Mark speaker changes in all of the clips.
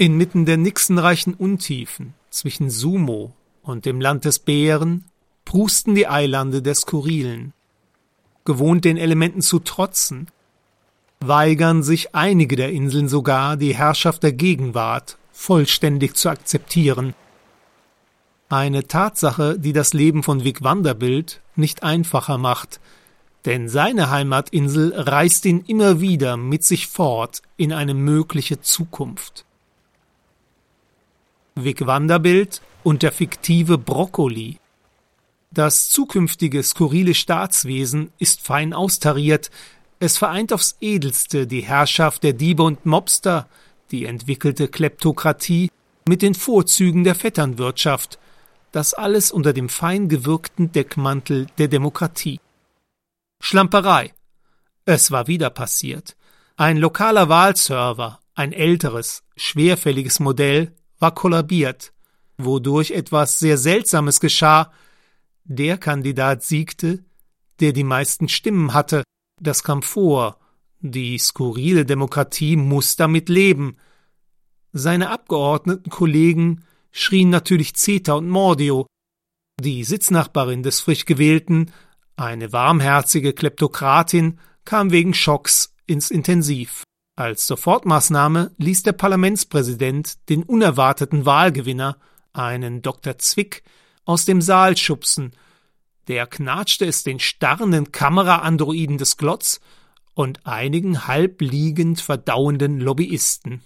Speaker 1: Inmitten der nixenreichen Untiefen zwischen Sumo und dem Land des Bären prusten die Eilande der Skurrilen. Gewohnt den Elementen zu trotzen, weigern sich einige der Inseln sogar, die Herrschaft der Gegenwart vollständig zu akzeptieren. Eine Tatsache, die das Leben von Vic Vanderbilt nicht einfacher macht, denn seine Heimatinsel reißt ihn immer wieder mit sich fort in eine mögliche Zukunft. Vic Vanderbilt und der fiktive Brokkoli. Das zukünftige skurrile Staatswesen ist fein austariert, es vereint aufs edelste die Herrschaft der Diebe und Mobster, die entwickelte Kleptokratie mit den Vorzügen der Vetternwirtschaft, das alles unter dem fein gewirkten Deckmantel der Demokratie. Schlamperei. Es war wieder passiert. Ein lokaler Wahlserver, ein älteres, schwerfälliges Modell, war kollabiert, wodurch etwas sehr Seltsames geschah. Der Kandidat siegte, der die meisten Stimmen hatte. Das kam vor. Die skurrile Demokratie muss damit leben. Seine abgeordneten Kollegen schrien natürlich Zeta und Mordio. Die Sitznachbarin des frisch gewählten, eine warmherzige Kleptokratin, kam wegen Schocks ins Intensiv. Als Sofortmaßnahme ließ der Parlamentspräsident den unerwarteten Wahlgewinner, einen Dr. Zwick, aus dem Saal schubsen. Der knatschte es den starrenden Kameraandroiden des Glotz und einigen halbliegend verdauenden Lobbyisten.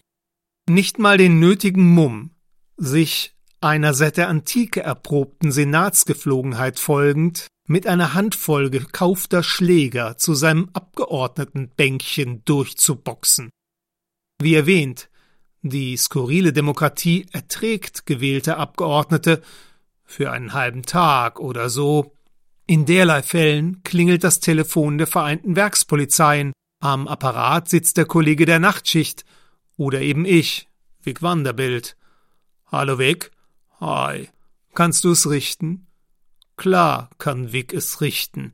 Speaker 1: Nicht mal den nötigen Mumm, sich einer seit der Antike erprobten Senatsgeflogenheit folgend, mit einer Handvoll gekaufter Schläger zu seinem Abgeordnetenbänkchen durchzuboxen. Wie erwähnt, die skurrile Demokratie erträgt gewählte Abgeordnete für einen halben Tag oder so. In derlei Fällen klingelt das Telefon der Vereinten Werkspolizeien. Am Apparat sitzt der Kollege der Nachtschicht oder eben ich, Vic Vanderbilt. Hallo Vic. Hi. Kannst du es richten? Klar kann Vic es richten.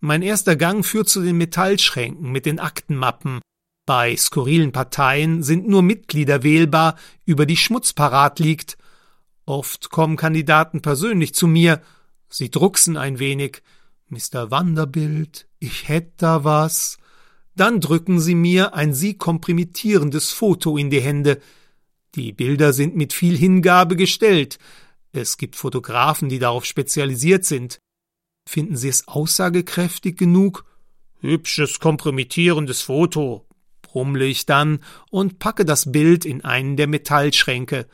Speaker 1: Mein erster Gang führt zu den Metallschränken mit den Aktenmappen. Bei skurrilen Parteien sind nur Mitglieder wählbar, über die Schmutz parat liegt. Oft kommen Kandidaten persönlich zu mir. Sie drucksen ein wenig. Mr. Vanderbilt, ich hätt da was. Dann drücken sie mir ein sie komprimitierendes Foto in die Hände. Die Bilder sind mit viel Hingabe gestellt. Es gibt Fotografen, die darauf spezialisiert sind. Finden Sie es aussagekräftig genug? Hübsches, kompromittierendes Foto, brummle ich dann und packe das Bild in einen der Metallschränke.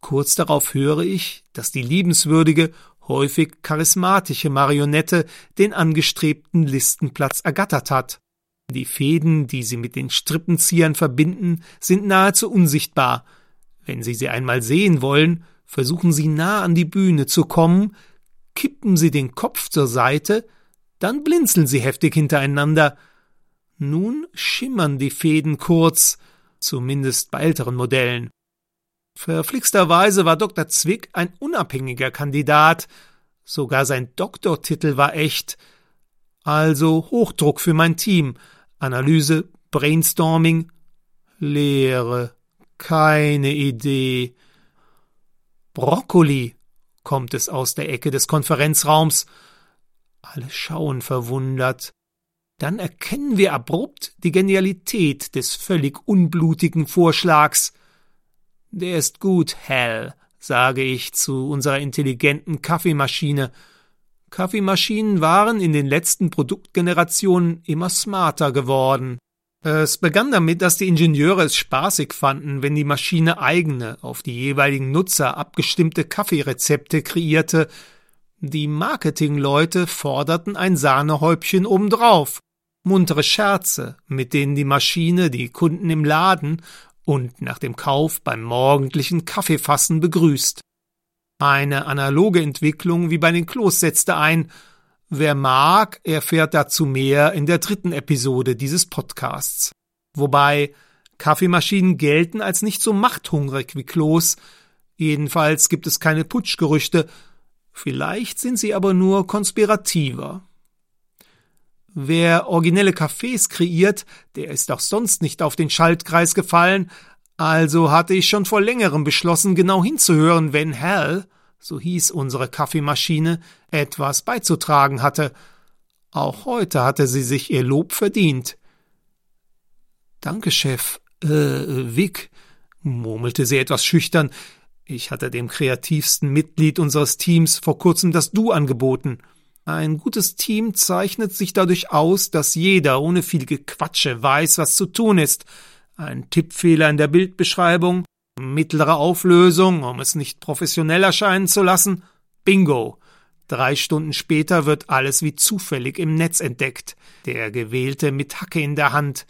Speaker 1: Kurz darauf höre ich, dass die liebenswürdige, häufig charismatische Marionette den angestrebten Listenplatz ergattert hat. Die Fäden, die sie mit den Strippenziehern verbinden, sind nahezu unsichtbar. Wenn Sie sie einmal sehen wollen, versuchen Sie nah an die Bühne zu kommen, kippen Sie den Kopf zur Seite, dann blinzeln Sie heftig hintereinander. Nun schimmern die Fäden kurz, zumindest bei älteren Modellen. Verflixterweise war Dr. Zwick ein unabhängiger Kandidat, sogar sein Doktortitel war echt. Also Hochdruck für mein Team, Analyse, Brainstorming, Lehre, keine Idee. Brokkoli, kommt es aus der Ecke des Konferenzraums. Alle schauen verwundert. Dann erkennen wir abrupt die Genialität des völlig unblutigen Vorschlags. Der ist gut, Hal, sage ich zu unserer intelligenten Kaffeemaschine. Kaffeemaschinen waren in den letzten Produktgenerationen immer smarter geworden. Es begann damit, dass die Ingenieure es spaßig fanden, wenn die Maschine eigene, auf die jeweiligen Nutzer abgestimmte Kaffeerezepte kreierte. Die Marketingleute forderten ein Sahnehäubchen obendrauf. Muntere Scherze, mit denen die Maschine die Kunden im Laden und nach dem Kauf beim morgendlichen Kaffeefassen begrüßt. Eine analoge Entwicklung wie bei den Klos setzte ein, Wer mag, erfährt dazu mehr in der dritten Episode dieses Podcasts. Wobei Kaffeemaschinen gelten als nicht so machthungrig wie Klos. Jedenfalls gibt es keine Putschgerüchte. Vielleicht sind sie aber nur konspirativer. Wer originelle Cafés kreiert, der ist auch sonst nicht auf den Schaltkreis gefallen, Also hatte ich schon vor längerem beschlossen, genau hinzuhören, wenn Hal, so hieß unsere Kaffeemaschine, etwas beizutragen hatte. Auch heute hatte sie sich ihr Lob verdient. Danke, Chef. Äh, Vic, murmelte sie etwas schüchtern. Ich hatte dem kreativsten Mitglied unseres Teams vor kurzem das Du angeboten. Ein gutes Team zeichnet sich dadurch aus, dass jeder ohne viel Gequatsche weiß, was zu tun ist. Ein Tippfehler in der Bildbeschreibung, mittlere Auflösung, um es nicht professionell erscheinen zu lassen. Bingo. Drei Stunden später wird alles wie zufällig im Netz entdeckt. Der Gewählte mit Hacke in der Hand.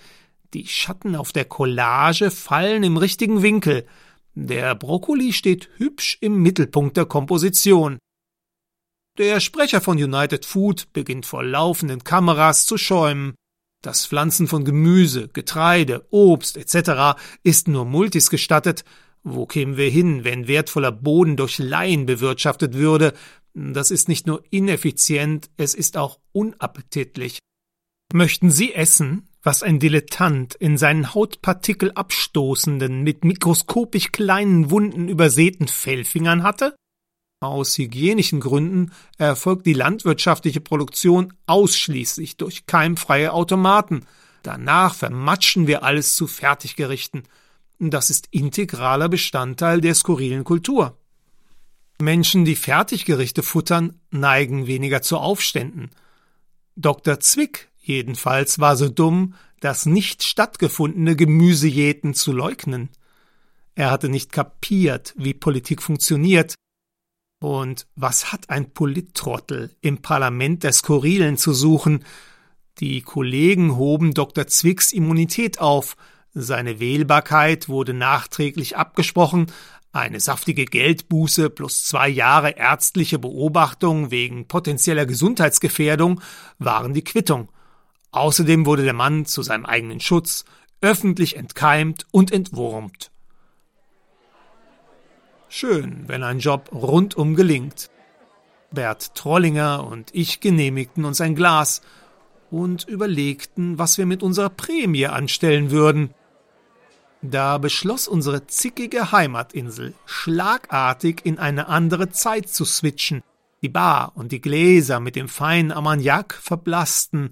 Speaker 1: Die Schatten auf der Collage fallen im richtigen Winkel. Der Brokkoli steht hübsch im Mittelpunkt der Komposition. Der Sprecher von United Food beginnt vor laufenden Kameras zu schäumen. Das Pflanzen von Gemüse, Getreide, Obst etc. ist nur Multis gestattet. Wo kämen wir hin, wenn wertvoller Boden durch Laien bewirtschaftet würde? Das ist nicht nur ineffizient, es ist auch unappetitlich. Möchten Sie essen, was ein Dilettant in seinen Hautpartikel abstoßenden, mit mikroskopisch kleinen Wunden übersäten Fellfingern hatte? Aus hygienischen Gründen erfolgt die landwirtschaftliche Produktion ausschließlich durch keimfreie Automaten. Danach vermatschen wir alles zu Fertiggerichten. Das ist integraler Bestandteil der skurrilen Kultur. Menschen, die Fertiggerichte futtern, neigen weniger zu Aufständen. Dr. Zwick jedenfalls war so dumm, das nicht stattgefundene Gemüsejäten zu leugnen. Er hatte nicht kapiert, wie Politik funktioniert, und was hat ein Polittrottel im Parlament der Skurrilen zu suchen? Die Kollegen hoben Dr. Zwicks Immunität auf, seine Wählbarkeit wurde nachträglich abgesprochen, eine saftige Geldbuße plus zwei Jahre ärztliche Beobachtung wegen potenzieller Gesundheitsgefährdung waren die Quittung. Außerdem wurde der Mann zu seinem eigenen Schutz öffentlich entkeimt und entwurmt. Schön, wenn ein Job rundum gelingt. Bert Trollinger und ich genehmigten uns ein Glas und überlegten, was wir mit unserer Prämie anstellen würden. Da beschloss unsere zickige Heimatinsel schlagartig in eine andere Zeit zu switchen. Die Bar und die Gläser mit dem feinen Ammoniak verblassten.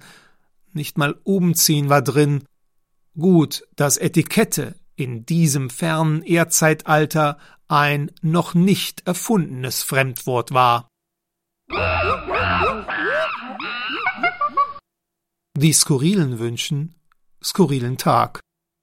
Speaker 1: Nicht mal umziehen war drin. Gut, dass Etikette in diesem fernen Erdzeitalter ein noch nicht erfundenes Fremdwort war. Die Skurrilen wünschen skurrilen Tag.